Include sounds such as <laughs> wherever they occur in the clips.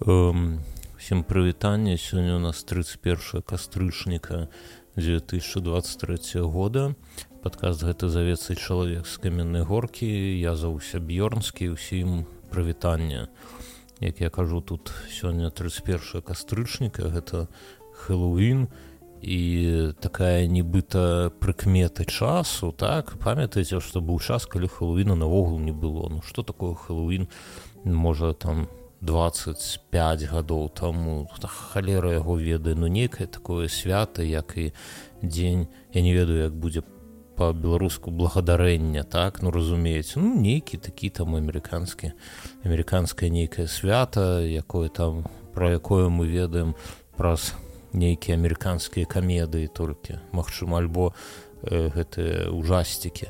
всем прывітанне сёння у нас 31 кастрычніка 2023 года. Падкаст гэта завецца чалавек з каменнай горкі я заўся б'ёрнскі усім прывітання як я кажу тут сёння 31 кастрычніка гэта хэллоуін і такая нібыта прыкметы часу так? Памятаеце што быў час калі хэллоуіна наогул не было? Ну что такое хэллоуін можа там 25 гадоў таму халера яго ведае ну некае такое свята як і дзень я не ведаю як будзе по-беларуску благодарэння так? Ну разумееце ну нейкі такі там амерыканскі амерыканскае нейкае свята якое там про якое мы ведаем праз нейкія амерыканскія камедыі толькі магчыма альбо э, гэтыя ужасцікі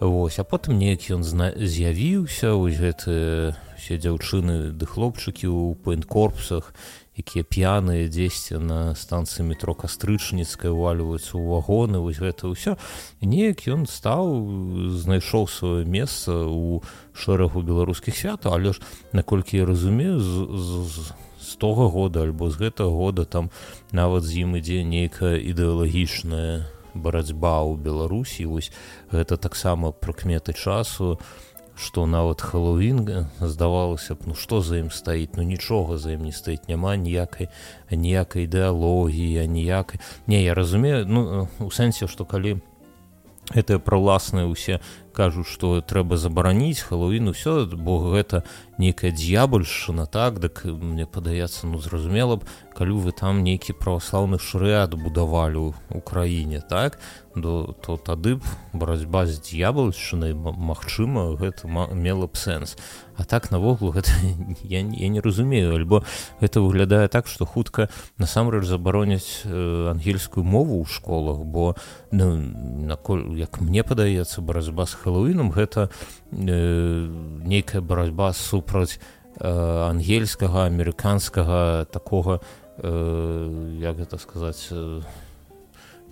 Вось а потым неяк ён з'явіўся вось гэты все дзяўчыны ды хлопчыкі ў пейнт-корпусах якія п'яныя дзесьці на станцыі метро кастрычніцкая ўвальваюцца ў вагоны вось гэта ўсё. Неяк ён стаў знайшоў сваё месца ў шэрагу беларускіх свята але ж наколькі я разумею з, з, з того года альбо з гэтага года там нават з ім ідзе нейкая ідэалагічная барацьба ў беларусі вось гэта таксама прыкметы часу у што нават хэллоуін здавалася б ну што за ім стаіць? Ну нічога за ім не стаіць няма ніякай ніякай ідэалогіі ніякай. Не я разумею ну у сэнсе што калі гэтыя праўласныя ўсе кажуць што трэба забараніць хэллоуін усё бо гэта нейкая д'ябальшына так? Дык мне падаецца ну зразумела б калі вы там нейкі праваслаўны шрэад будавалі ў краіне так? До то тады б барацьба з д'ябальшчынай магчыма гэта мела б сэнс. А так навогул <laughs> гэта я, я не разумею. Альбо гэта выглядае так што хутка насамрэч забароняць э, ангельскую мову ў школах бо ну, наколь як мне падаецца барацьба з хэллоуінам гэта э, нейкая барацьба супраць э, ангельскага амерыканскага такога э, як гэта сказаць э,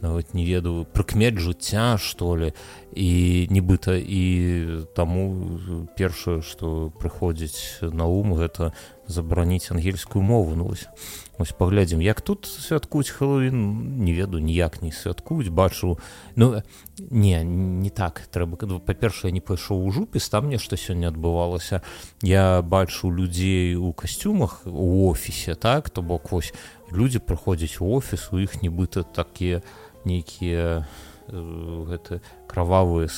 нават не ведаю прыкмет жыцця што ли. І нібыта і таму першае што прыходзіць на ум гэта забараніць ангельскую мову. Ну вось ось паглядзім як тут святкуюць хэллоуін не ведаю ніяк не святкуюць бачу ну не не так трэба па-першае не пайшоў у жупіс там нешта сёння адбывалася. Я бачу людзей у касцюмах у офісе так то бок вось людзі прыходзяць у офіс у іх нібыта такія нейкія гэты кровавыя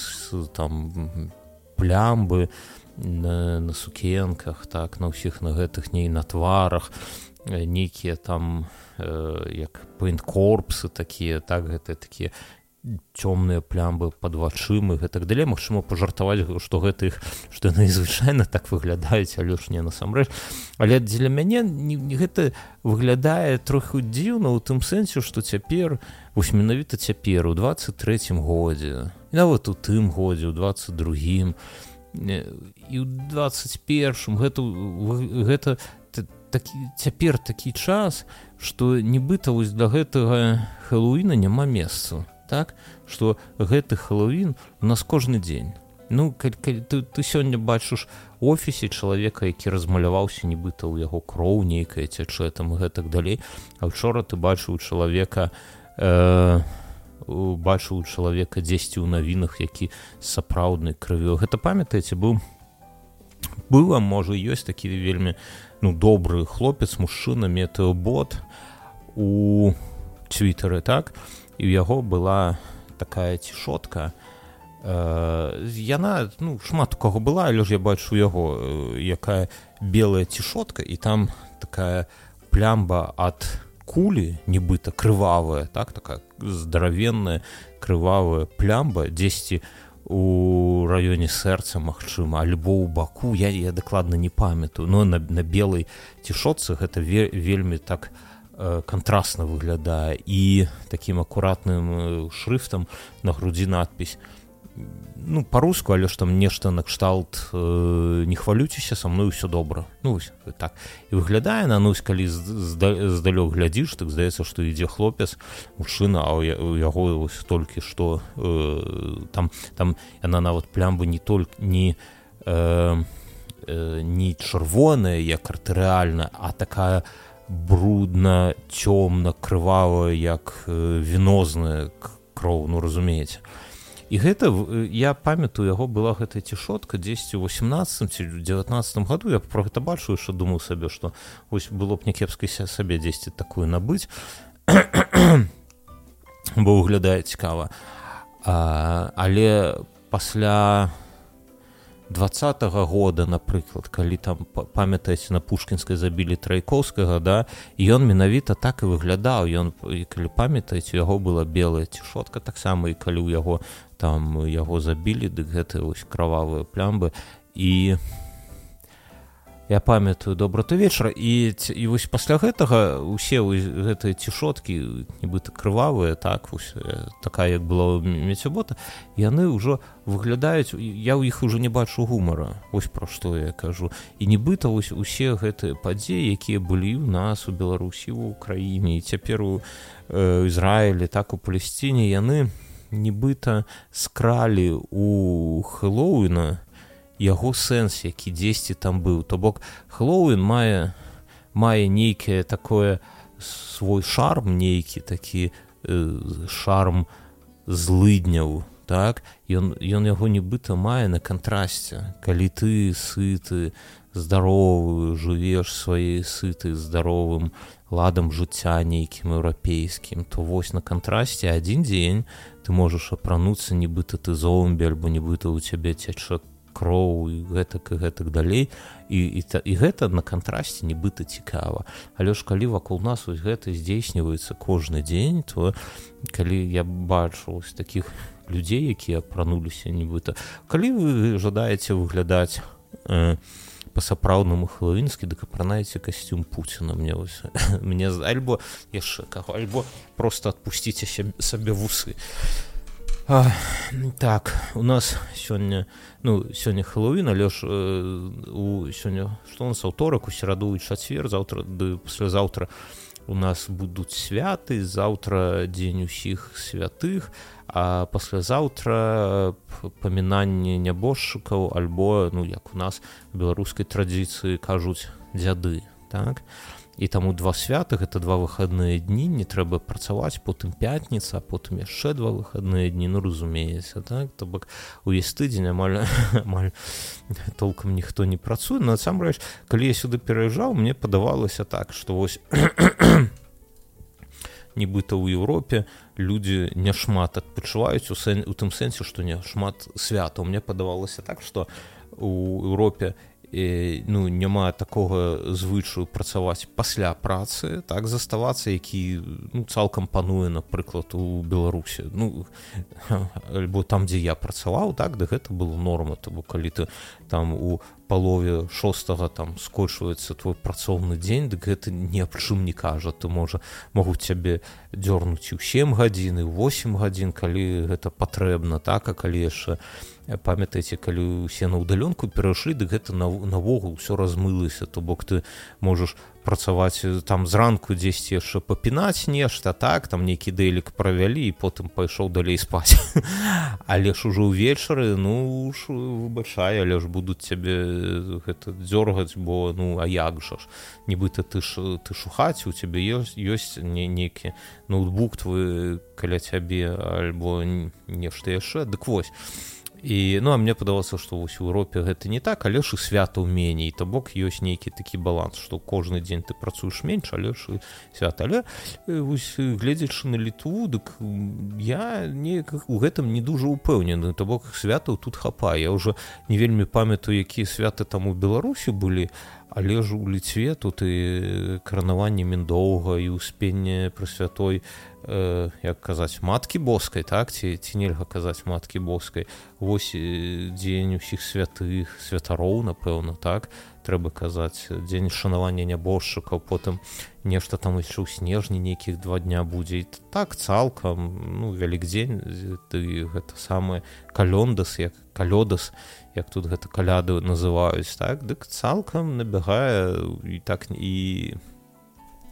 там плямбы на, на сукенках так на ўсіх на гэтых ней на тварах нейкія там э, як пейнт-корпсы такія так гэта такія цёмныя плямбы пад вачымы гэтак далей. Магчыма пажартаваць што гэтых што яны звычайна так выглядаюць але ж не насамрэч. Але дзеля мяне не, не гэта выглядае троху дзіўна ў тым сэнсе што цяпер вось менавіта цяпер у 23 годзе нават у тым годзе у 22 і ў 21 гэта гэта такі цяпер такі час што нібыта вось для гэтага хэллоуіна няма месца так? Что гэты хэллоуін у нас кожны дзень. Ну калі, калі ты, ты сёння бачыш офісе чалавека які размаляваўся нібыта ў яго кроў нейкая цячэ там гэтак далей а учора ты бачыў чалавека э, бачыў чалавека дзесьці ў навінах які сапраўднай крывё гэта памятаеце быў было можа ёсць такі вельмі ну добры хлопец мужчына метэобот у твиттары так? І ў яго была такая цішотка э, яна ну шмат у кого была але ж я бачу яго э, якая белая цішотка і там такая плямба ад кулі нібыта крывавая так такая здаравенная крывавая плямба дзесьці у раёне сэрца магчыма альбо ў баку я я дакладна не памятаю. Но на, на белой цішотцы гэта ве, вельмі так у Э, контрастна выглядае. І таким акуратным э, шрифтам на грудзі надпись ну по-руску але ж там нешта накшталт э, не хвалюцеся со мной все добра ну так. І выглядае на нусь калі здалёк глядзіш так здаецца что ідзе хлопец мужчына а у яго толькі что э, там там яна нават плямбы не только не э, э, не чырвоная як артэрыальна а такая брудна цёмна крывавая як э, вінозная кроў ну разумееце і гэта я памятаю яго была гэтая цішотка 10 у 18 ці 19 году я про гэта бачу що думаю сабе што вось было б някепскай сабе дзесьці такую набыць. <coughs> Бо выглядае цікава. А, але пасля двадцатого года напрыклад калі там памятаеце на пушкінскай забілі трайкоўскага да ён менавіта так і выглядаў. Ён калі памятаеце яго была белая цішотка таксама і калі ў яго там яго забілі дык гэты вось кровавыя плямбы. І я памятаю добра то вечара. І і вось пасля гэтага усе гэтыя цішоткі нібыта крывавыя так вось, такая як была мецябота яны ўжо выглядаюць я ў іх ужо не бачу гумара. Ось пра што я кажу. І нібыта вось усе гэтыя падзеі якія былі ў нас у беларусі у краіне і цяпер у э, ізраілі так у палесціне яны нібыта скралі у хэллоуіна яго сэнс які дзесьці там быў. То бок хэллоуін мае мае нейкае такое свой шарм нейкі такі э, шарм злыдняў так? Ён ён яго нібыта мае на кантрасце. Калі ты сыты здаровы жывеш сваей сыты здаровым ладам жыцця нейкім еўрапейскім то вось на кантрасце адзін дзень ты можаш апрануцца нібыта ты зомбі альбо нібыта ў цябе цячэ кроў і гэтак і гэтак далей. І, і, і гэта на кантрасце нібыта цікава. Але ж калі вакол нас вось гэта здзейсніваецца кожны дзень то калі я бачу з таких людзей якія апрануліся нібыта. Калі вы жадаеце выглядаць э, па-сапраўднаму хлавінскі дык апранаеце касцюм пуціна мне вось <laughs> мне альбо яшчэ каго альбо просто адпусціце сабе вусы. а, так у нас сёння ну сёння хэллоуін але ж э, у сёння што нас аўторак у сераду і чацвер заўтра ды паслязаўтра у нас будуць святы заўтра дзень усіх святых а паслязаўтра памінанне нябожчыкаў альбо ну як у нас беларускай традыцыі кажуць дзяды так? а і таму два свята гэта два выхадныя дні не трэба працаваць потым пятніца потым яшчэ два выхадныя дні ну разумеецца так? То бок увесь тыдзень амаль <laughs> амаль толкам ніхто не працуе. Насамрэч калі я сюды пераязджаў мне падавалася так што вось <coughs> нібыта ў Еўропе людзі няшмат адпачываюць у сэн у тым сэнсе што не шмат свята мне падавалася так што у Еўропе ну няма такога звычаю працаваць пасля працы так заставацца які ну, цалкам пануе напрыклад у беларусі. Ну <laughs> альбо там дзе я працаваў так да гэта было норма. То бо калі ты там у палове шостага там скочваецца твой працоўны дзень дык гэта ні аб чым не кажа. Ты можа могуць цябе дзёрнуць у 7 гадзін і 8 гадзін калі гэта патрэбна так? А калі яшчэ памятаеце калі усе на ўдаленку перайшлі дык гэта навогул все размылася. То бок ты можаш працаваць там зранку дзесьці яшчэ папінаць нешта так там нейкі дэлік правялі і потым пайшоў далей спаць. <laughs> Але ж ужо ўвечары ну ж выбачай але ж будуць цябе гэта дзёргаць бо ну а як жа ж? Нібыта ты ж ты шухаць у цябе ёсць ёсць не нейкі ноутбук твой каля цябе альбо нешта яшчэ. Дык вось і ну а мне падалося што вось у Еўропе гэта не так але ж і свята ў меней. То бок ёсць нейкі такі баланс што кожны дзень ты працуеш менш але ж і свят але гледзячы на літву дык я неяк у гэтым не дужа упэўнены то бок святаў тут хапае. Ўжо не вельмі памятаю якія святы там у беларусі былі але ж у ліцве тут і каранаванне міндоўга і ўспенне пры святой э, як казаць маткі боскай так? Ці ці нельга казаць маткі боскай? Вось дзень усіх святых святароў напэўна так? Трэба казаць дзень шанавання нябожчыкаў потым нешта там яшчэ ў снежні нейкіх два дня будзе. Так цалкам ну вялік дзень ты гэта самы калёндас як калёдас як тут гэта каляды называюць так? Дык цалкам набягае і так і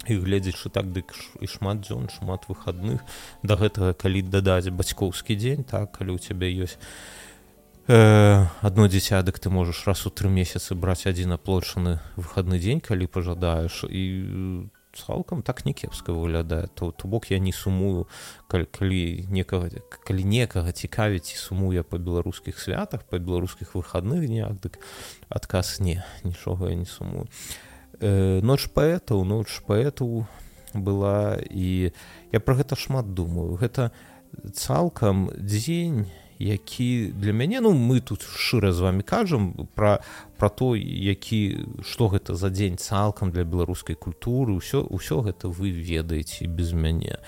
і гледзячы так дык і шмат дзён шмат выхадных. Да гэтага калі дадаць бацькоўскі дзень так калі у цябе ёсць э, одно дзіця дык ты можаш раз у тры месяцы браць адзін аплочаны выхадны дзень калі пажадаеш. І цалкам так не кепска выглядае. То то бок я не сумую калі, калі некага калі некага цікавіць сумуе па беларускіх святах па беларускіх выхадных днях дык адказ не нічога я не сумую э, ноч паэтаў ноч паэту была і я про гэта шмат думаю. Гэта цалкам дзень які для мяне ну мы тут шчыра з вами кажам про про то які что гэта за дзень цалкам для беларускай культуры ўсё ўсё гэта вы ведаеце без мяне.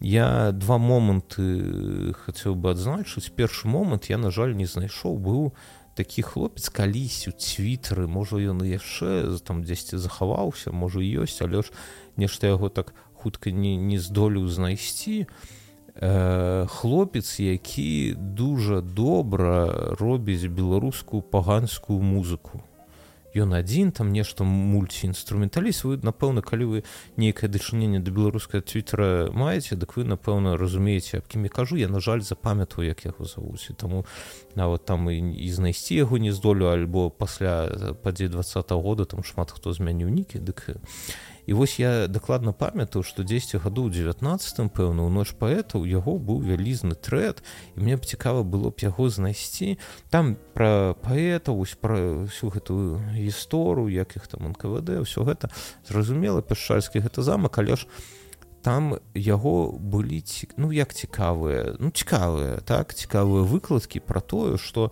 Я два моманты хацеў бы адзначыць. Першы момант я на жаль не знайшоў быў такі хлопец калісь у цвітары можа ён яшчэ там дзесьці захаваўся можа ёсць але ж нешта яго так хутка не не здолеў знайсці Э, хлопец які дуже добра робіць беларускую паганскую музыку ён адзін там нешта мульціінструменталіст. Вы напэўна калі вы нейкае дачыненне да беларускай твиттера маеце дык вы напэўна разумееце аб кім я кажу. Я на жаль запамятаю як яго завуць. Таму нават там і, і знайсці яго не здолю альбо пасля падзе два -го года там шмат хто змяніў нікі. Дык і вось я дакладна памятаю што 10 гадоў 19 пэўна у ноч паэтаў яго быў вялізны трэд і мне б цікава было б яго знайсці. Там пра паэта вось пра всю гэтую гісторыю як іх там нквд ўсё гэта зразумела пяшчальскі гэта замак але ж там яго былі ну як цікавыя ну цікавыя так цікавыя выкладкі пра тое што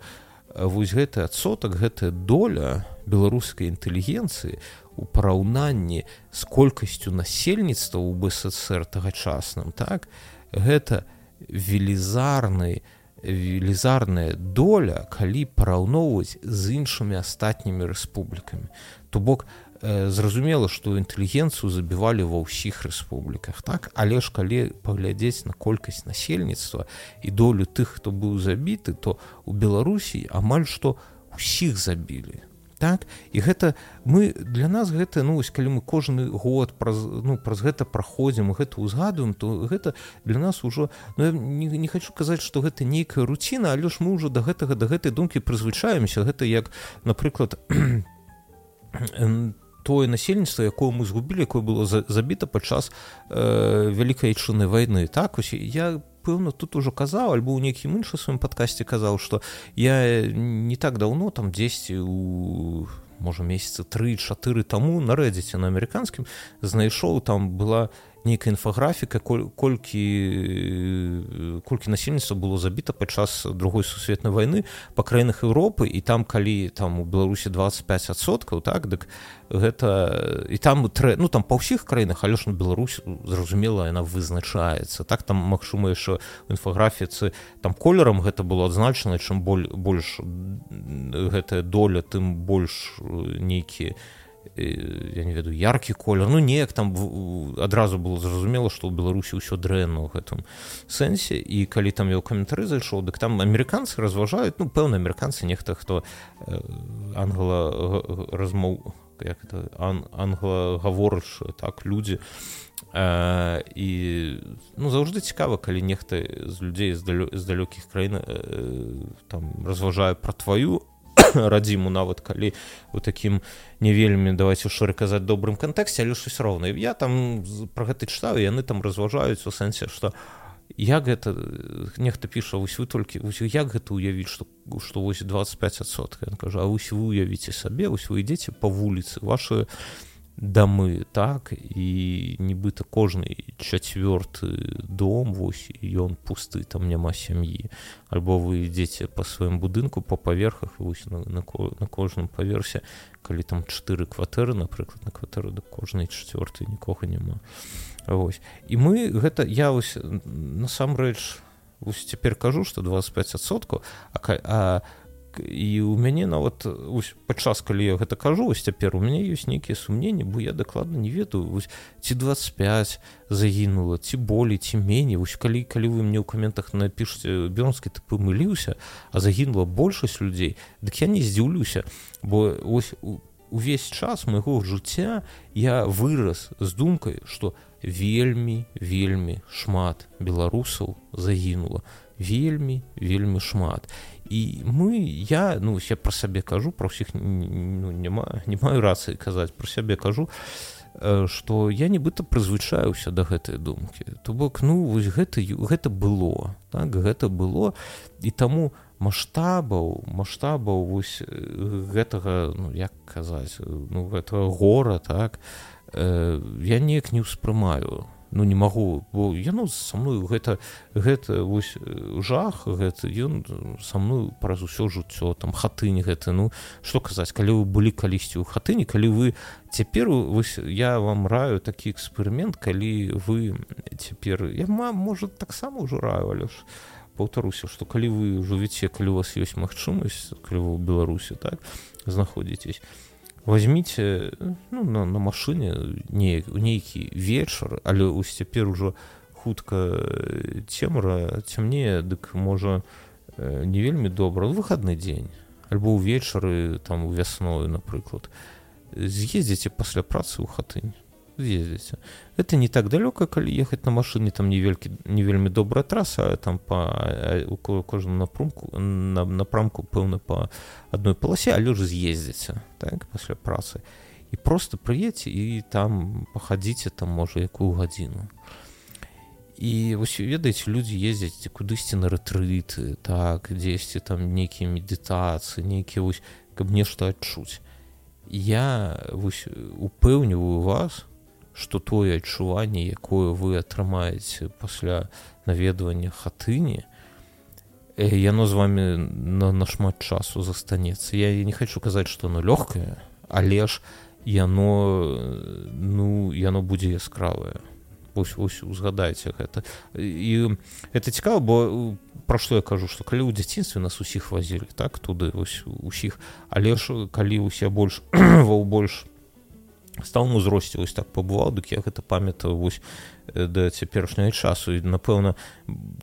вось гэты адсотак гэтая доля беларускай інтэлігенцыі у параўнанні з колькасцю насельніцтва ў бСр тагачасным так гэта велізарны велізарная доля калі параўноўваць з іншымі астатнімі рэспублікамі. То бок э, зразумела што інтэлігенцыю забівалі ва ўсіх рэспубліках так але ж калі паглядзець на колькасць насельніцтва і долю тых хто быў забіты то у беларусі амаль што усіх забілі так і гэта мы для нас гэта ну вось калі мы кожны год праз ну праз гэта праходзім гэта ўзгадуем то гэта для нас ужо ну, не, не хочу казаць что гэта нейкая руціна але ж мы ўжо да гэтага да гэтай думкі прызвычаемся гэта як напрыклад <clears throat> тое насельніцтва якое мы згубілі якое было забіта падчас э, вялікай чыны войны так ось я пэўна тут ужо казаў альбо ў нейкім іншым сваім падкасці казаў што я не так даўно там дзесьці у можа месяца тры-чатыры таму на рэдзіце на амерыканскім знайшоў там была нейкая інфаграфіка колькі колькі насельніцтва было забіта падчас другой сусветнай войны па краінах Еўропы і там калі там у беларусі 25соткаў так дык гэта і там трэ ну там па ўсіх краінах але ж на Беларусь зразумела яна вызначаецца. Так там магчыма яшчэ інфаграфіцы там колерам гэта было адзначана чым боль больш гэтая доля тым больш нейкія я не ведаю яркі колер. Ну неяк там адразу было зразумела што ў беларусі ўсё дрэнна ў гэтым сэнсе і калі там я ў каментары зайшоў дык там амерыканцы разважаюць ну пэўна амерыканцы нехта хто англа размоў як это ан, англагаворыш так людзі э, і ну заўжды цікава калі нехта з людзей з далёкіх краін э, там разважае пра тваю <coughs> радзіму нават калі у такім не вельмі давайте шыры казаць добрым кантэксце але ж ўсё роўна. Я там про гэты чытаю яны там разважаюць у сэнсе што як гэта нехта піша вось вы толькі як гэта ўявіць што што вось 25сот кажа вось вы уявіце сабе вось вы ідзеце па вуліцы ваши дамы так і нібыта кожны чацвёрты дом вось ён пусты там няма сям'і альбо вы ідзеце па сваім будынку по паверхах вось на, на, на кожным паверсе калі там чатыры кватэры напрыклад на кватэру да кожнай чацвёртай нікога няма. Вось. І мы гэта я вось насамрэч цяпер кажу што 25соткаў а, а і у мяне нават падчас калі я гэта кажу вось цяпер у мяне ёсць нейкія сумненні бо я дакладна не ведаю вось ці 25 загінула ці болей ці меней. Вось калі калі вы мне ў каментах напішце бёрнскі ты памыліўся а загінула большасць людзей дык я не здзіўлюся бо ось увесь час майго жыцця я вырас з думкай што вельмі вельмі шмат беларусаў загінула. Вельмі вельмі шмат і мы я ну я про сабе кажу про ўсіх ну, няма не маю рацыі казаць про сябе кажу что я нібыта прызвычаюся да гэтай думкі. То бок ну вось гэта гэта было так гэта было. І таму маштабаў маштабаў вось гэтага ну як казаць ну гэтага гора так я неяк не ўспрымаю ну не магу бо яно са мною гэта гэта вось э, жах гэта ён са мною праз усё жыццё там хатынь гэта ну что казаць калі вы былі калісьці ў хатыні калі вы цяпер вось я вам раю такі эксперымент калі вы цяпер я мам можа таксама ўжо раю але ж паўтаруся што калі вы жывіце калі у вас ёсць магчымасць калі вы ў беларусі так знаходзіцесь возьмите ну, на, на машыне не нейкі вечар але ось цяпер ужо хутка цемра цямнее дык можа не вельмі добра. Выхадны дзень альбо ўвечары там вясною напрыклад. З'ездзіце пасля працы ў хатынь з'ездзіце это не так далёка калі ехаць на машыне там невелькі не вельмі добрая траса там по кожному напрумку на напрамку пэўна по адной паласе але ж з'ездзіце так пасля працы. І просто прыедце і там пахадзіце там можа якую гадзіну і вось ведаеце людзі ездзяць кудысьці на рэтрыты так дзесьці там нейкія медытацыі нейкія вось каб нешта адчуць я вось упэўніваю вас што тое адчуванне якое вы атрымаеце пасля наведвання хатыні яно з вами на нашмат часу застанецца я не хочу казаць што оно лёгкае але ж яно ну яно будзе яскравае ось ось узгадайце гэта і это цікава бо пра што я кажу што калі ў дзяцінстве нас усіх вазілі так туды ось усіх але ж калі усе больш <clears throat> ва больш сталым узросце вось так пабываў дык я гэта памятаю вось да цяперашняга часу. І напэўна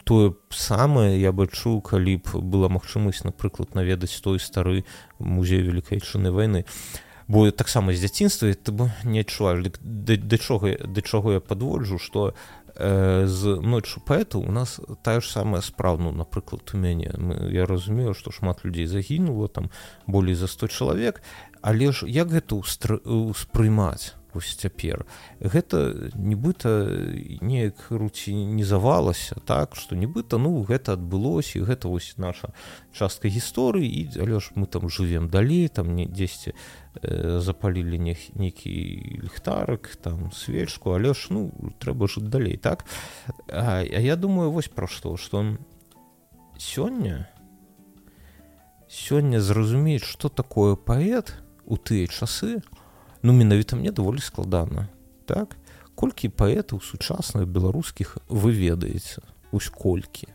тое самае я бы чуў калі б была магчымасць напрыклад наведаць той стары музей великкайчыны войны бо таксама з дзяцінства ты бы не адчуваеш да чого да чаго я падводжу што э, з ноччу паэту у нас тая ж самая спраўну напрыклад у мяне я разумею што шмат людзей загінула там болей за 100 чалавек але ж як гэта ўспрымаць вось цяпер. Гэта нібыта неяк руці не завалася так што нібыта ну гэта адбылося гэта вось наша частка гісторыі і але ж мы там жывем далей там не дзесьці э, запалілі нейкі ліхтарак там свечку але ж ну трэба жыць далей так? А, а я думаю вось пра што што сёння сёння зразумець што такое паэт у тыя часы ну менавіта мне даволі складана так колькі паэтаў сучасных беларускіх вы ведаеце ось колькі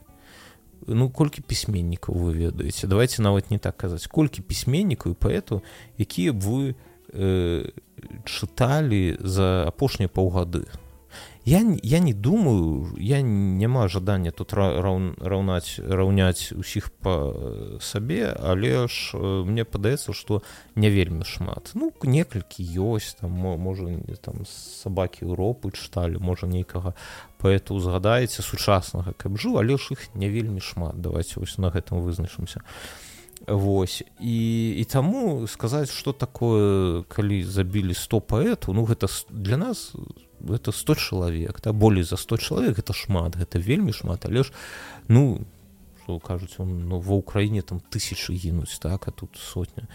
ну колькі пісьменнікаў вы ведаеце давайте нават не так казаць колькі пісьменнікаў і паэту якія б вы э, чыталі за апошнія паўгады я я не думаю я няма жадання тут раўнаць раўняць усіх по сабе але ж мне падаецца что не вельмі шмат. Ну некалькі ёсць там можа там сабакі Еўропы чыталі можа нейкага поэту узгадаеце сучаснага каб жыў але ж іх не вельмі шмат. Давайте вось на гэтым вызначымся. Вось. І, і таму сказаць што такое калі забілі 100 паэту ну гэта для нас это 100 чалавек да болей за 100 чалавек это шмат гэта вельмі шмат. Але ж ну кажуць он ну ва ўкраіне там тысячи гінуць так а тут сотня.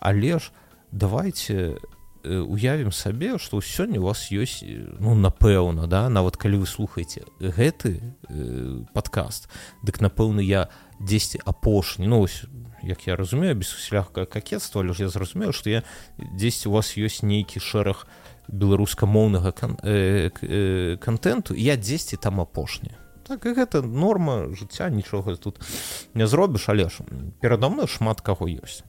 Але ж давайте э, уявім сабе что сёння у вас ёсць ну напэўна да нават калі вы слухаеце гэты э, подкаст дык напэўна я 10 апошні. Ну ось як я разумею без усялякага какетства але ж я зразумею что я 10 у вас ёсць нейкі шэраг у беларускамоўнага кан э, э, контенту я дзесьці там апошні так і гэта норма жыцця нічога тут не зробіш але ж перада мной шмат каго ёсць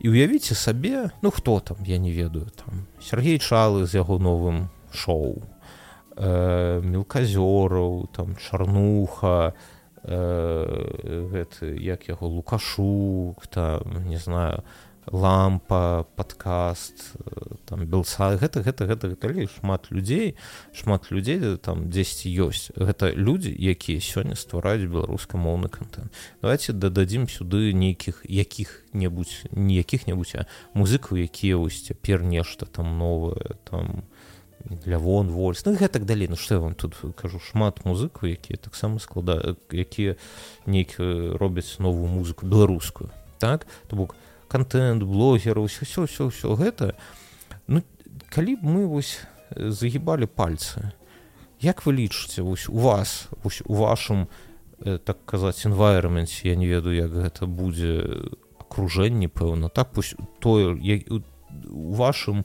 і уявіце сабе ну хто там я не ведаю там Сергей чалы з яго новым шоу э, мелказёраў там чарнуха э, гэты як яго лукашук там не знаю лампа подкаст там белса гэта гэта гэта калі шмат людзей шмат людзей там дзесьці ёсць гэта людзі якія сёння ствараюць беларускамоўны контент. Давайте дададзім сюды нейкіх якіх-небудзь ніякіх-небудзь музыкаў якія вось цяпер нешта там новое там лявон вольс. Ну, гэтак далей ну што я вам тут кажу шмат музыкаў якія таксама склада якія нейкі робяць новую музыку беларускую так? То бок контент блогераў все все все все гэта ну калі б мы вось загибалі пальцы як вы лічыце вось у вас вось у вашым так казаць environmentсе я не ведаю як гэта будзе акружэнні пэўна так пусть тое у вашым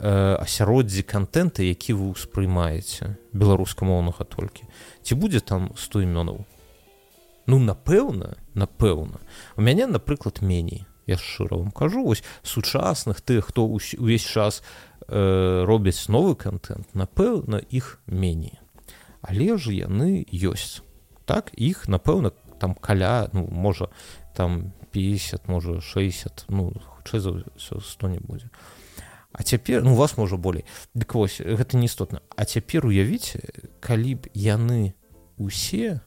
асяроддзі контента які вы ўспрымаеце беларускамоўнага толькі ці будзе там 100 імёнаў? Ну напэўна напэўна. У мяне напрыклад меней я шчыра вам кажу вось сучасных тых хто увесь час э, робяць новы контент напэўна іх меней. Але ж яны ёсць. Так іх напэўна там каля ну можа там 50 можа 60 ну хутчэй за 100 не будзе. А цяпер ну вас можа болей. Дык вось гэта не істотна А цяпер уявіце калі б яны усе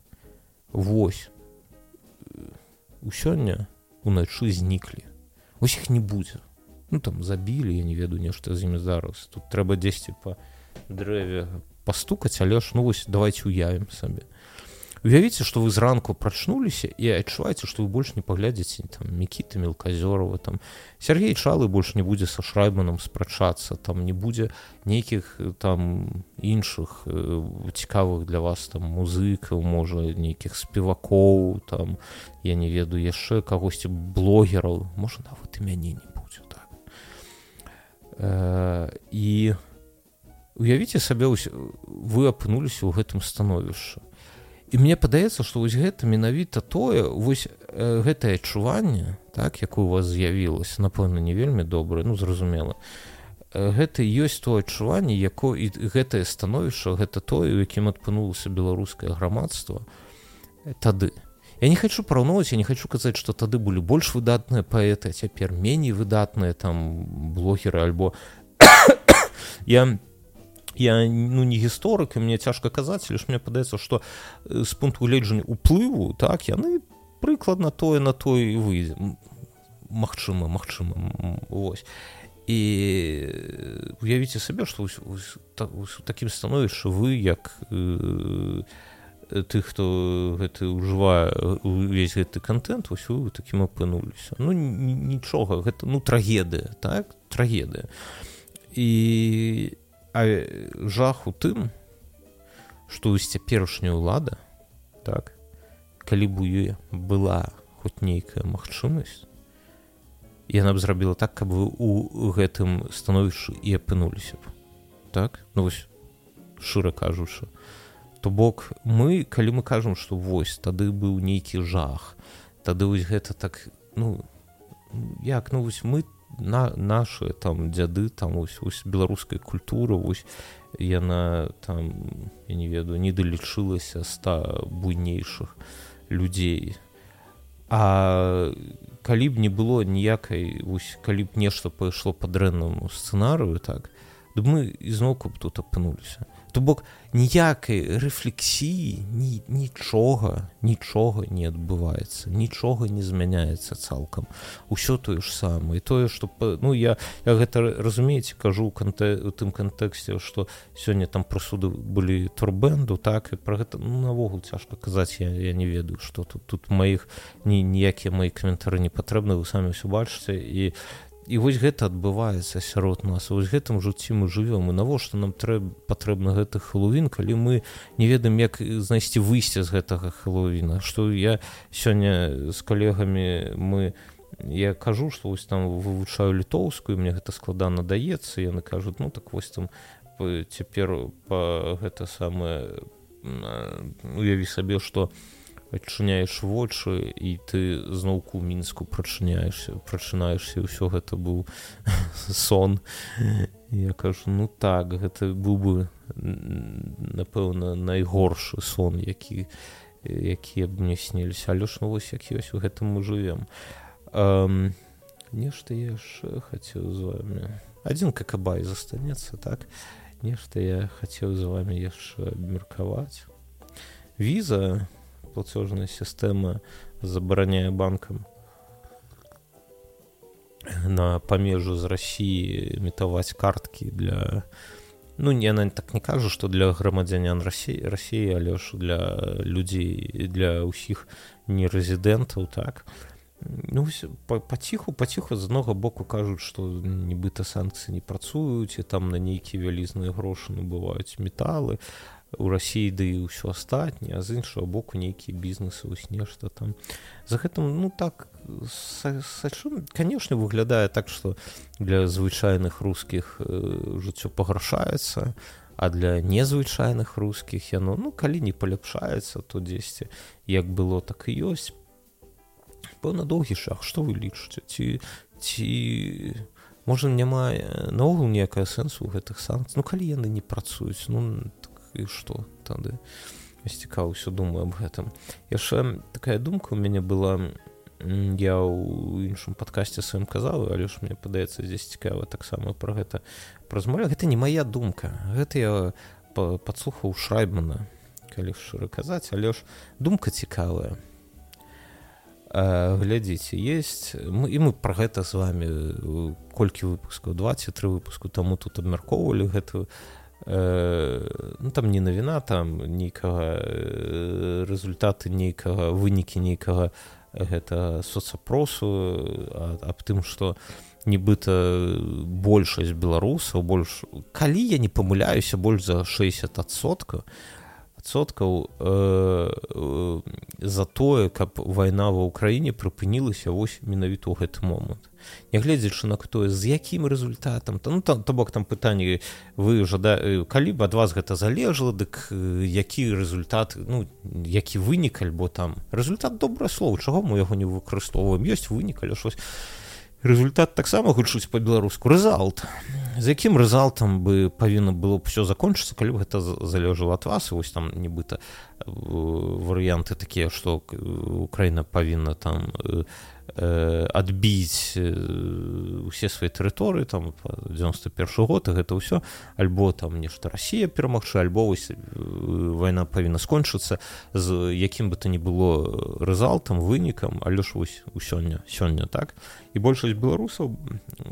вось у сёння уначы зніклі ось іх не будзе ну там забілі я не ведаю нешта з імі зараз тут трэба дзесьці па дрэве пастукаць але ж ну вось давайте уявім сабе уявіце что вы зранку прачнуліся і адчуваеце что вы больш не паглядзіце там мікіты мелказёрова там Сергей чалы больш не будзе са шрайбманам спрачацца там не будзе нейкіх там іншых э, цікавых для вас там музыкаў можа нейкіх спевакоў там я не ведаю яшчэ кагосьці блогераў можа нават і мяне не будзе так. Э, і уявіце сабе вы апынуліся ў гэтым становішча і мне падаецца што вось гэта менавіта тое вось э, гэтае адчуванне так якое у вас з'явілася напэўна не вельмі добрае ну зразумела гэта ёсць то адчуванне якое гэтае становішча гэта тое у якім адпынулася беларускае грамадства тады. Я не хочу параўноўваць я не хочу казаць што тады былі больш выдатныя паэты цяпер меней выдатныя там блогеры альбо <coughs> я не я ну не гісторык і мне цяжка казаць лишь мне падаецца что з пункту гледжання уплыву так яны прыкладна тое на той выйдзе Мачыма Мачыма ось і уявіце сабе что у такім становішча вы як э, тых хто гэты ўжывае увесь гэты контент вось вы такім апынуліся. Ну нічога гэта ну трагедыя так трагедыя. І А жах у тым, што вось цяперашняя ўлада так калі б у ёй была хоць нейкая магчымасць яна б зрабіла так каб вы у гэтым становішчы і апынуліся б. Так? Ну вось шчыра кажучы то бок мы калі мы кажам што вось тады быў нейкі жах тады вось гэта так ну як ну вось мы на наши там дзяды там ось ось беларускай культуры ось яна там я не ведаю не далічылася ста буйнейшых людзей а калі б не было ніякай ось калі б нешта пайшло па дрэннаму сцэнарыю так мы ізноўку б тут апынуліся. То бок ніякай рэфлексіі ні, нічога нічога не адбываецца нічога не змяняецца цалкам. Усё тое ж самае. Тое што ну я я гэта разумееце кажу канте у тым кантэксце што сёння там прысуды былі турбэнду так і пра гэта ну, навогул цяжка казаць я, я не ведаю што тут тут маіх ні ніякія мои каментары не патрэбны вы самі ўсё бачыце. І і вось гэта адбываецца сярод нас. Вось гэтым жыцці мы жывём. І навошта нам трэба патрэбна гэты хэллоуін калі мы не ведаем як знайсці выйсце з гэтага хэллоуіна што я сёння з калегамі мы я кажу што вось там вывучаю літоўскую мне гэта складана даецца. Яны кажуць ну так вось там цяпер па гэта самае уяві сабе што адчыняеш вочы і ты зноўку мінску прачыняешься прачынаешься ўсё гэта быў <laughs> сон. Я кажу ну так гэта быў бы напэўна найгоршы сон які якія б мне сніліся. Але ж ну вось як ёсць у гэтым мы жывем нешта яшчэ хацеў з вами адзін какабай застанецца так? Нешта я хацеў за вами яшчэ абмеркаваць. Віза плацежная сістэма забараняе банкам на памежу з рассіі метаваць карткі для ну не яна так не кажу што для грамадзянян рассіі рассіі але ж для людзей для ўсіх нерэзідэнтаў так. Ну паціху паціху з аднога боку кажуць што нібыта санкцыі не працуюць і там на нейкія вялізныя грошы набываюць металы у рассіі ды і ўсё астатняе а з іншага боку нейкія бізнесы вось нешта там. За гэтым ну так канешне выглядае так што для звычайных рускіх э, жыццё пагаршаецца а для незвычайных рускіх яно ну калі не паляпшаецца то дзесьці як было так і ёсць пэўна доўгі шах што вы лічыце ці ці можа няма наогул ніякая сэнсу ў гэтых санкцый? Ну калі яны не працуюць ну і што тады цікава ўсё думаю аб гэтым яшчэ такая думка у мяне была я ў іншым падкасці сваім казаў але ж мне падаецца здесь цікава таксама пра гэта празмовля гэта не моя думка гэта я падслухаў шрайбмана калі шчыра казаць але ж думка цікавая глядзіце есть мы і мы пра гэта з вами колькі выпускаў 23 выпуску таму тут абмяркоўвалі гэтую Э, ну, там не навіна там нейкага результаты нейкага вынікі нейкага гэта соцапросу аб тым што нібыта большасць беларусаў больш калі я не памыляюся больш за 60соткаў соткаў э, э, за тое каб вайна ва ўкраіне прыпынілася вось менавіта ў гэты момант. Нягледзячы на тое з якім результатам то ну там то бок там пытанне вы жада э, калі б ад вас гэта залежала дык э, які результат ну які вынік альбо там результат добрае слово чаго мы яго не выкарыстоўваем. Ёсць вынік але щось результат таксама гучуць по-беларуску рэзалт з якім рэзалтам бы павінна было б все закончыцца калі б гэта залежала ад вас? Вось там нібыта э, варыянты такія што украіна павінна там адбіць усе свае тэрыторыі там 91 год гэта ўсё альбо там нешта Росія перамагчы альбо вось вайна павінна скончыцца з якім бы то не было рэзалтам вынікам але ж вось у сёння сёння так. І большасць беларусаў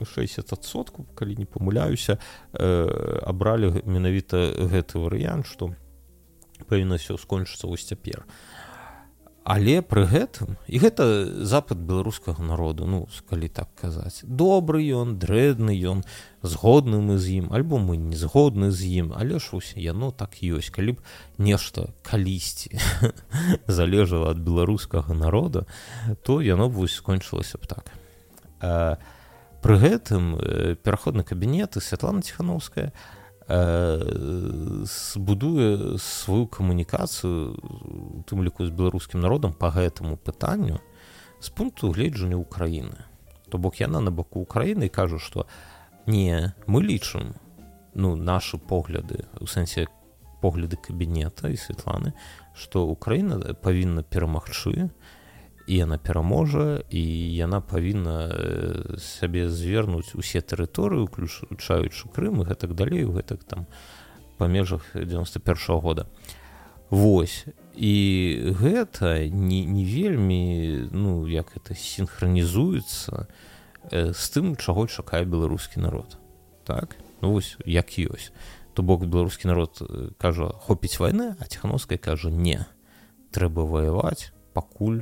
60сотку калі не памыляюся абралі менавіта гэты варыянт што павінна все скончыцца вось цяпер. а але пры гэтым і гэта запад беларускага народу ну калі так казаць добры ён дрэнны ён згодны мы з ім альбо мы не згодны з ім але ж вось яно так ёсць. Калі б нешта калісьці <laughs> залежала ад беларускага народа то яно вось скончылася б так. А, пры гэтым пераходны кабінет і святлана ціхановская а збудуе сваю камунікацыю у тым ліку з беларускім народам по гэтаму пытанню з пункту гледжання ўкраіны. То бок яна на баку ўкраіны кажу што не мы лічым ну нашы погляды у сэнсе погляды кабінета і Светланы што Украіна павінна перамагчы і яна пераможа і яна павінна сябе звернуць усе тэрыторыі уключаючы крым і гэтак далей у гэтак там па межах 91 -го года. Вось. І гэта не, не вельмі ну як это синхронізуецца з тым чаго чакае беларускі народ. Так? Ну вось як ёсць. То бок беларускі народ кажа хопіць вайны а ціхановская кажа не трэба ваяваць пакуль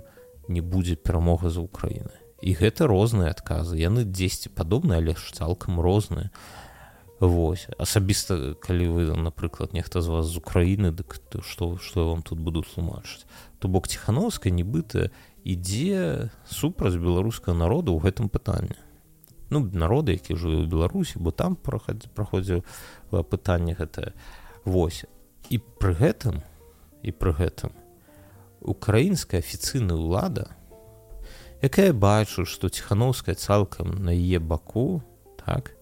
не будзе перамога за ўкраіны і гэта розныя адказы яны дзесьці падобныя але ж цалкам розныя Вось асабіста калі вы напрыклад нехта з вас з Украіны дык што што вам тут буду тлумачыць то бок ціхановская нібыта ідзе супраць беларускага народу ў гэтым пытанні. Ну народы які жыве ў беларусі бо там праходзіў пытанне гэтае. Вось. І пры гэтым і пры гэтым украінская афіцыйная ўлада якая бачу што ціхановская цалкам на яе баку так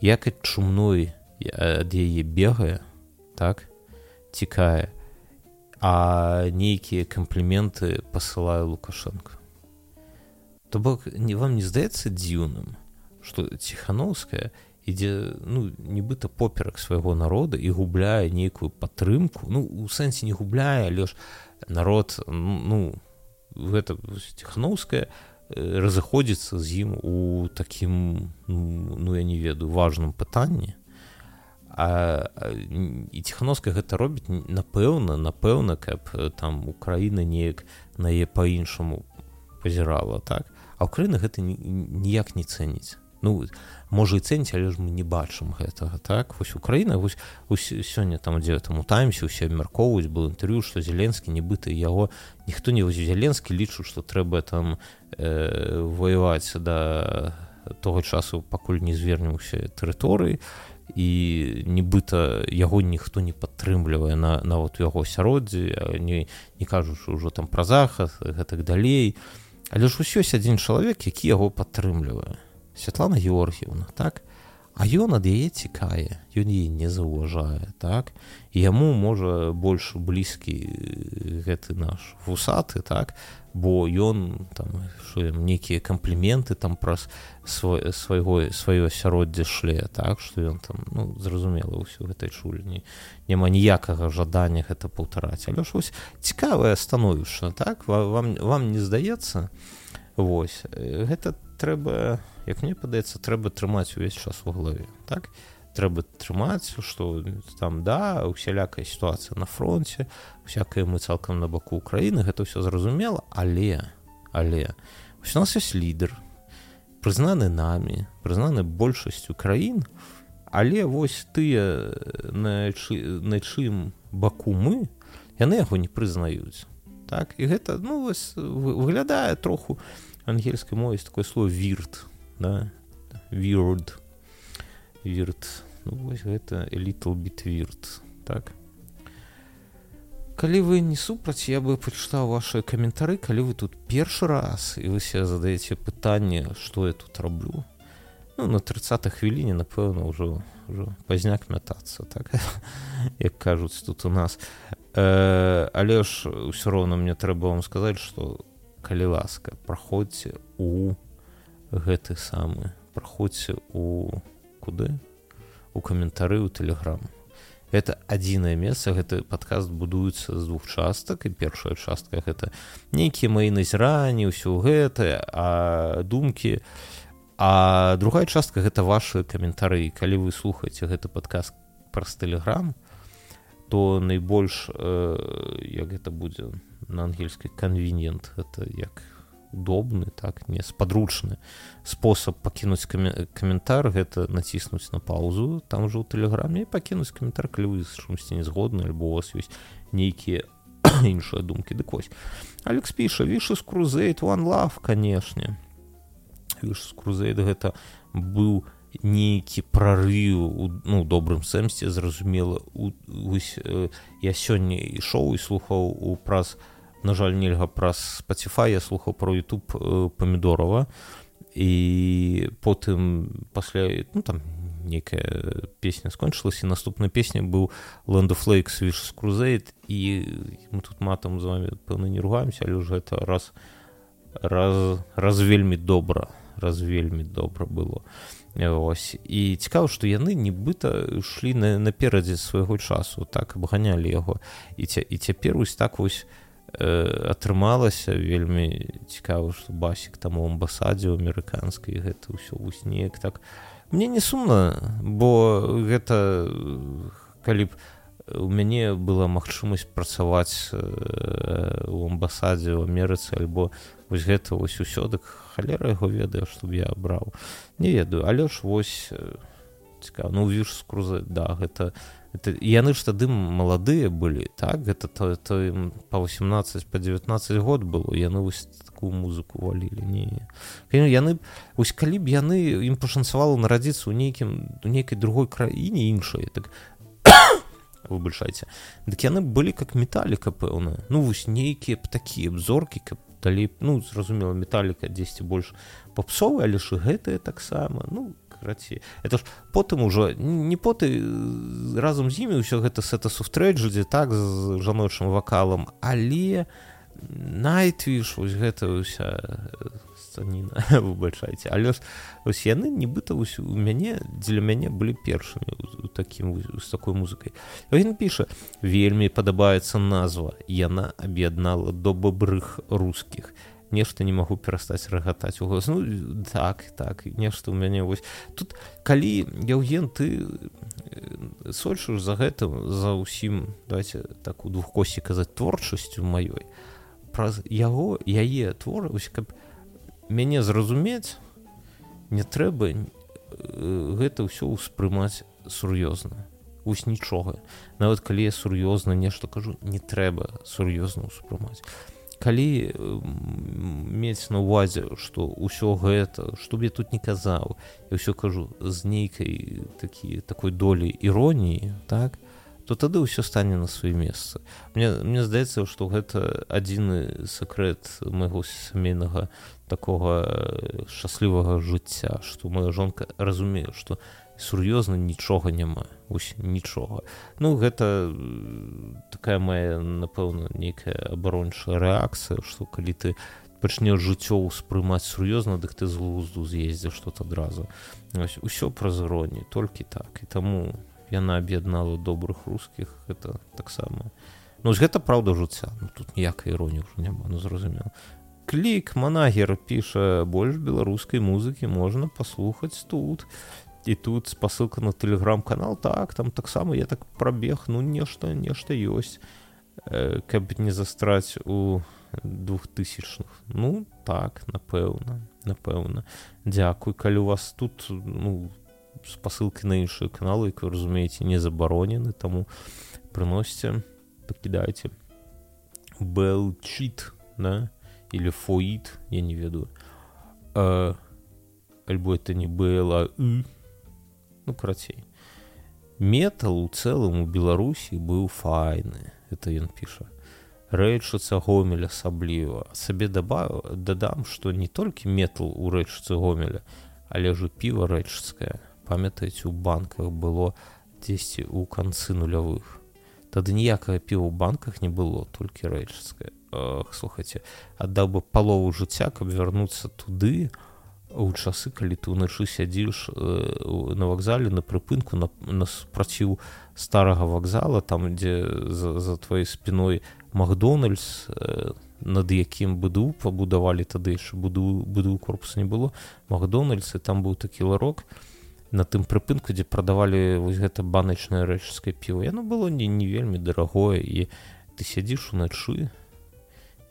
як ад чумной ад яе бегае так цікае а нейкія кампліменты пасылаю лукашенко то бок не вам не здаецца дзіўным что ціхановская ідзе ну нібыта поперак свайго народа і губляе нейкую падтрымку? Ну у сэнсе не губляе але ж народ ну гэта ціхановская разыходзіцца з ім у такім ну я не ведаю важным пытанні а, і ціхановская гэта робіць напэўна напэўна каб там украіна неяк на яе па-іншаму пазірала так? А ўкраіна гэта ніяк не цэніць. Ну можа і цэніць але ж мы не бачым гэтага так? Вось украіна вось сёння там дзе там у таймсе усе абмяркоўваюць был інтэрв'ю што зеленскі нібыта яго ніхто не вось зеленскі лічу што трэба там э, воеваць да того часу пакуль не звернемся тэрыторыі. І нібыта яго ніхто не падтрымлівае на нават у яго асяроддзі не не кажучы ўжо там пра захад гэтак далей. Але ж усё ёсць адзін чалавек які яго падтрымлівае Святлана Георгіевна так? А ён ад яе цікае ён яе не заўважае так? Яму можа больш блізкі гэты наш вусаты так? Бо ён там нейкія кампліменты там праз свайго сваё асяроддзе шле так? Што ён там ну зразумела ўсё гэтай чульні няма ніякага жадання гэта паўтараць. Але ж вось цікавае становішча так? Вам вам не здаецца? Вось гэта трэба як мне падаецца трэба трымаць увесь час у галаве так? Трэба трымаць што там да усялякая сітуацыя на фронте всякае мы цалкам на баку Украіны гэта ўсё зразумела але але у нас ёсць лідар прызнаны намі прызнаны большасцю краін але вось тыя на чым баку мы яны яго не прызнаюць так? І гэта ну вось выглядае троху ангельскай мове такое слово вірт да? Weird weird ну, вось гэта little bit weird так. Калі вы не супраць я бы прачытаў ваши каментары калі вы тут першы раз і вы себе задаеце пытанне что я тут раблю ну на 30 хвіліне напэўна ўжо ўжо пазняк мятацца так <laughs> як кажуць тут у нас. Э, але ж ўсё роўна мне трэба вам сказаць что калі ласка праходзьце у гэты самы праходзьце у куды? У каментары ў тэлеграм это адзінае месца гэты падкаст будуецца з двух частак і першая частка гэта нейкія мои назіранні ўсё гэтае а думкі. А другая частка гэта ваши каментары. Калі вы слухаеце гэты падказ праз тэлеграм то найбольш э, як гэта будзе на ангельскай канвенент это як удобны так не спадручны спосаб пакінуць каментар гэта націснуць на паузу там ужо ў тэлеграме пакінуць каментар калі вы чымсьці не згодны альбо у вас ёсць нейкія іншыя <coughs> думкі дык вось алекс піша вішы з крузейт one love канешне з крузейт гэта быў нейкі прарыў ну добрым сэнсе зразумела у, вось, э, я сёння ішоў і слухаў у праз у на жаль нельга праз спаціфа я слухаў про youtube памідорова і потым пасля ну там некая песня скончылася наступная песня быў ландфлейкс віш крузейт і мы тут матам з вами пэўна не ругаемся але уже это раз раз раз вельмі добра раз вельмі добра было ось. І цікава што яны нібыта шлі на наперадзе свайго часу так абганялі яго. І ця і цяпер вось так вось атрымалася вельмі цікава што басік там у амбасадзе амерыканскай гэта ўсё вось неяк так. Мне не сумна бо гэта калі б у мяне была магчымасць працаваць у амбасадзе ў амерыцы альбо вось гэта вось усё дык халера яго ведае чтоб я абраў не ведаю але ж вось цікава ну віж скруза да гэта это яны ж тады маладыя былі так? Гэта то, то па 18 по 19 год было яны вось такую музыку валілі не яны вось калі б яны ім пашанцавала нарадзіцца ў нейкім у нейкай другой краіне іншай так выбачайце дык яны былі как металіка пэўна ну вось нейкія б такія бзоркі каб далей ну зразумела металіка дзесьці больш попсовы але ж гэтае таксама ну краці это ж потым ужо не поты разам з імі ўсё гэта сэта сустрэчдзе так з жаночым вакалам але найтвіш вось гэта ўся пісаніна <laughs> выбачайце але ж ось яны нібыта у мяне дзеля мяне былі першымі такім з такой музыкай. Ён піша вельмі падабаецца назва. Яна аб'яднала добабрых рускіх нешта не магу перастаць рагатаць у голос ну так так нешта ў мяне вось. Тут калі яўген ты сольшуш за гэтым за ўсім давайте так у двух косці казаць творчасцю маёй праз яго яе творы каб мяне зразумець не трэба гэта ўсё ўспрымаць сур'ёзна. Вось нічога. Нават калі я сур'ёзна нешта кажу не трэба сур'ёзна ўспрымаць калі мець на увазе што ўсё гэта што б я тут не казаў я ўсё кажу з нейкай такі такой долі іроніі так то тады ўсё стане на сваё месца. Мне мне здаецца што гэта адзіны сакрэт майго сямейнага такога шчаслівага жыцця што моя жонка разумею што сур'ёзна нічога няма. Ось нічога. Ну гэта такая моя напэўна нейкая абарончая рэакцыя што калі ты пачнеш жыццё ўспрымаць сур'ёзна дык ты з глузду з'ездзіш тут адразу. Усё праз іроні толькі так. І таму яна аб'яднала добрых рускіх гэта таксама. Ну гэта праўда жыцця. Ну, тут ніякай іроні ўжо няма ну зразумела. Клік манагер піша больш беларускай музыкі можна паслухаць тут і тут спасылка на тэлеграм-канал так там таксама я так прабег ну нешта нешта ёсць э, каб не застраць у двухтысячных. Ну так напэўна напэўна. Дзякуй калі у вас тут ну спасылкі на іншыя каналы як вы разумееце не забаронены таму прыносьце пакідайце. Белчит да? Или фоит я не ведаю. Э, альбо это не было и ну карацей. Метал у цэлым у беларусі быў файны это ён піша. Рэчыца гомеля асабліва. Сабе дабаву дадам што не толькі метал у рэчыцы гомеля але ж піва рэчыцкая памятаеце у банках было дзесьці ў канцы нулявых. Тады ніякага піва ў банках не было толькі рэчыцкая слухайце аддаў бы палову жыцця каб вярнуцца туды а у часы калі ты ўначы сядзіш э, на вакзале на прыпынку на, на спраціў старага вакзала там дзе за, за тваёй спіной макдональдс э, над якім быду пабудавалі тады яшчэ буду буду корпус не было макдональдс і там быў такі ларок на тым прыпынку дзе прадавалі вось гэта баначнае рэчскае піва. Яно было не не вельмі дарагое і ты сядзіш уначы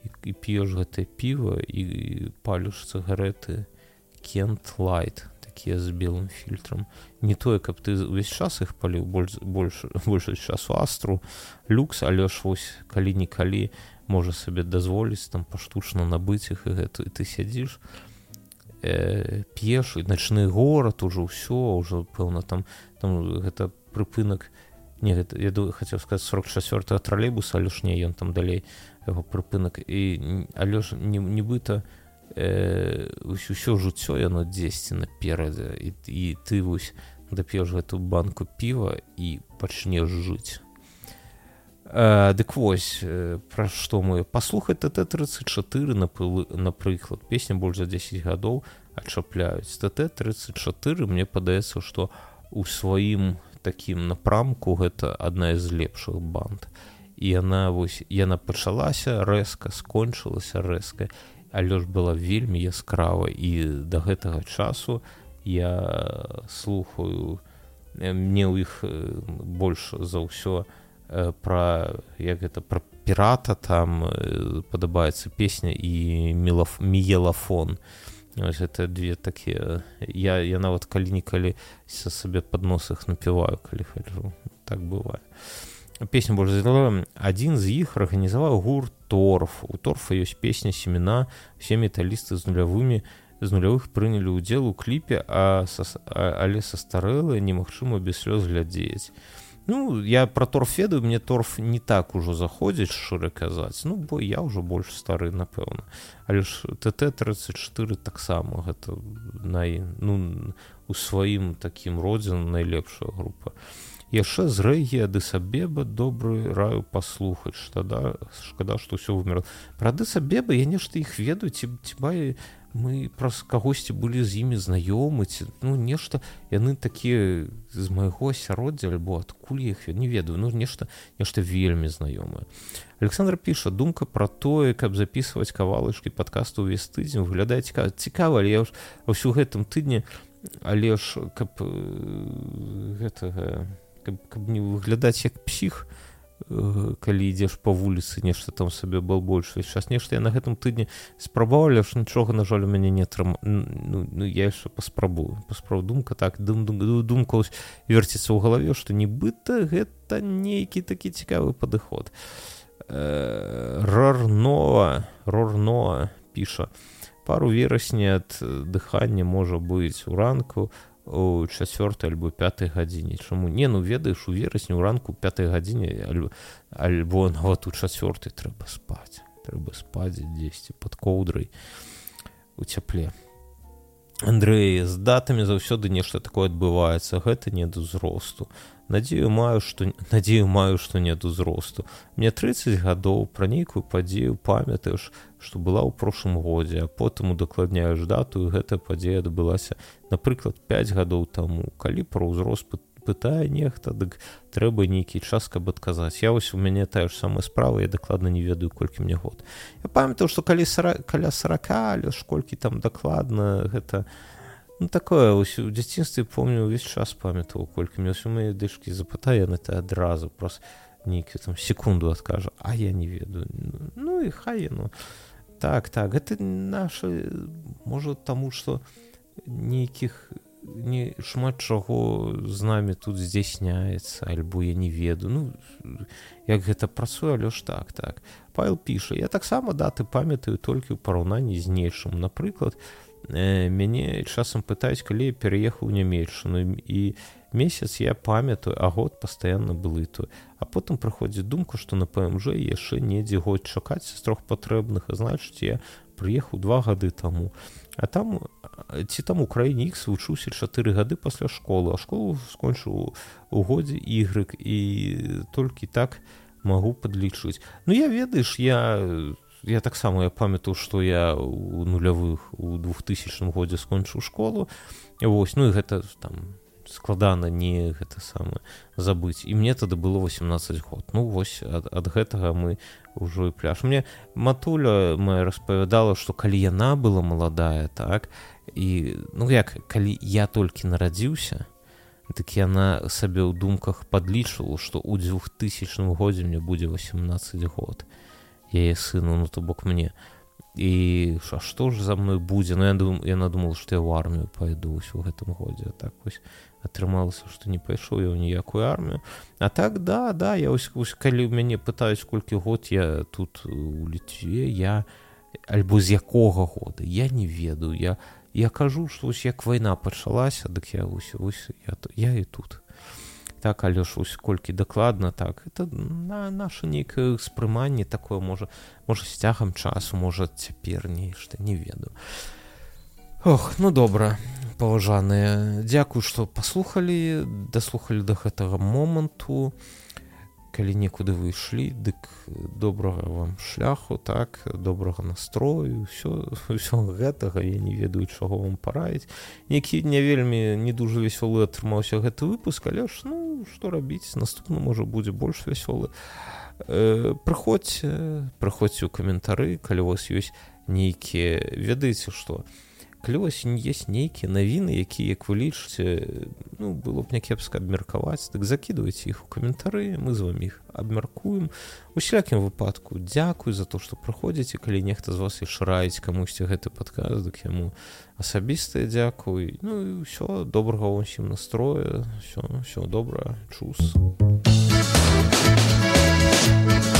і, і п'еш гэтае піва і палюш цыгареты і кент лайт такія з белым фільтрам не тое каб ты увесь час іх паліў больш больш <laughs> больш часу. Астру люкс але ж вось калі-нікалі можа сабе дазволіць там паштучна набыць іх і гэту і ты сядзіш э, п'еш і начны горад ужо ўсё ўжо пэўна там там гэта прыпынак не гэта я хацеў сказаць 44 тралейбуса але ж не ён там далей яго прыпынак і але ж нібыта не ўсё жыццё яно дзесьці наперадзе і, і ты вось дап'еш гэту банку піва і пачнеш жыць э, дык вось э, пра што мы? Паслухаць ТТ34 напрыклад песня больш за 10 гадоў адчапляюць ТТ34 мне падаецца што у сваім такім напрамку гэта адна з лепшых банд. І яна вось яна пачалася рэзка скончылася рэзка але ж была вельмі яскрава і да гэтага часу я слухаю мне ў іх больш за ўсё пра як гэта пра пірата там падабаецца песня і мелаф міелафон. Это две такія я я нават калі-нікалі са сабе пад нос іх напіваю калі хаджу так бывае. Песню больш задала адзін з іх арганізаваў гурт торф. У торфа ёсць песня семена все металісты з нулявымі з нулявых прынялі ўдзел у кліпе а, са, а але састарэлы немагчыма без слёз глядзець ну я про торф ведаю мне торф не так ужо заходзіць шчыра казаць ну бо я ўжо больш стары напэўна. Але ж тт 34 таксама гэта най ну у сваім такім родзе найлепшая група яшчэ з рэгі адысабеба добры раю паслухаць шкада шкада што ўсё вымер пра дысабеба я нешта іх ведаю ці ці мае мы праз кагосьці былі з імі знаёмы ці ну нешта яны такія з майго асяроддзя альбо адкуль іх не ведаю ну нешта нешта вельмі знаёмае. Александр піша думка про тое каб записывать кавалачкі подкасту увесь тыдзень выглядае цікава цікава але я ж ўсю гэтым тыдні але ж каб гэтага каб, каб не выглядаць як псіх то калі ідзеш па вуліцы нешта там сабе был больш час нешта я на гэтым тыдні спрабавалі ж нічога на жаль у мяне не атрым ну, ну я яшчэ паспрабую пасправ думка так дум думка верціцца ў галаве што нібыта гэта нейкі такі цікавы падыход. Рарноа рорноа піша. Пару верасня ад дыхання можа быць у ранку у чацвёртай альбо пятай гадзіне. Чаму? Не ну ведаеш у верасні ў ранку пятай гадзіне альбо альбо нават у чацвёртай трэба спаць. Трэба спаць дзесьці под коўдрай у цяпле. Андрэй з датамі заўсёды нешта такое адбываецца. Гэта не да ўзросту надзею маю што <laughs> надзею маю што не ад узросту мне 30 гадоў пра нейкую падзею памятаеш што была ў прошлым годзе а потым удакладняеш дату і гэтая падзея адбылася напрыклад 5 гадоў таму калі пра ўзрост пытае нехта дык трэба нейкі час каб адказаць я вось у мяне тая ж самая справа я дакладна не ведаю колькі мне год. Я памятаю што калі каля 40 але ж колькі там дакладна гэта ну такое ось у дзяцінстве помню увесь час памятаў колькі мне у мае дышкі запытае на это адразу просто нейкі там секунду адкажа а я не ведаю ну і хай ну так так гэта наша можа таму что нейкіх не шмат чаго з намі тут здзяйсняецца альбо я не ведаю ну як гэта працуе але ж так так. Пайл піша я таксама даты памятаю толькі ў параўнанні з нейшым напрыклад э, мяне часам пытаюць калі пераехаў нямельшану і месяц я памятаю а год пастаянна блытую а потым прыходзіць думку што на пмж яшчэ недзе год чакаць з трох патрэбных а значыць я прыехаў два гады таму. А там ці там у краіне х вучыўся чатыры гады пасля школы а школу скончыў у годзе ігрык і толькі так магу падлічыць. Ну я ведаеш я я таксама я памятаю што я у нулявых у двухтысячным годзе скончыў школу. Вось ну і гэта там складана не гэта самае забыць. І мне тады было 18 год. Ну вось ад, ад гэтага мы ўжо і пляж. Мне матуля моя распавядала што калі яна была маладая так і ну як калі я толькі нарадзіўся дык яна сабе ў думках падлічвала што ў двухтысячным годзе мне будзе 18 год яе сыну ну то бок мне. І а што ж за мной будзе ну я думаю яна думала што я ў армію пайдусь у гэтым годзе так вось атрымалася што не пайшоў я ў ніякую армію а так да да я ось, ось калі ў мяне пытаюць колькі год я тут у літве я альбо з якога года я не ведаю. Я я кажу што ось як вайна пачалася дык я ось, ось я, я і тут так але ж ось колькі дакладна так. Это на наше нейкае ўспрыманне такое можа можа з цягам часу можа цяпер нешта не ведаю. Ох ну добра паважаныя. Дзякую што паслухалі даслухалі да гэтага моманту калі некуды выйшлі дык добрага вам шляху так добрага настрою все ўсё <laughs> гэтага я не ведаю чаго вам параіць. Які не вельмі не дужа вясёлы атрымаўся гэты выпуск але ж ну што рабіць наступна можа будзе больш вясёлы. Э, прыходзь прыходзьце ў каментары калі у вас ёсць нейкія ведаеце што у клёвасць есть нейкія навіны якія як вы лічыце ну было б някепска абмеркаваць так закидывайте іх у каментары мы з вами іх абмяркуем усялякім выпадку дзякуй за то что праходзіце калі нехта з вас і шраіць камусьці гэты падказ дык яму асабістае дзякуй. Ну ўсё добрага ўсім настроя все все добра чус. а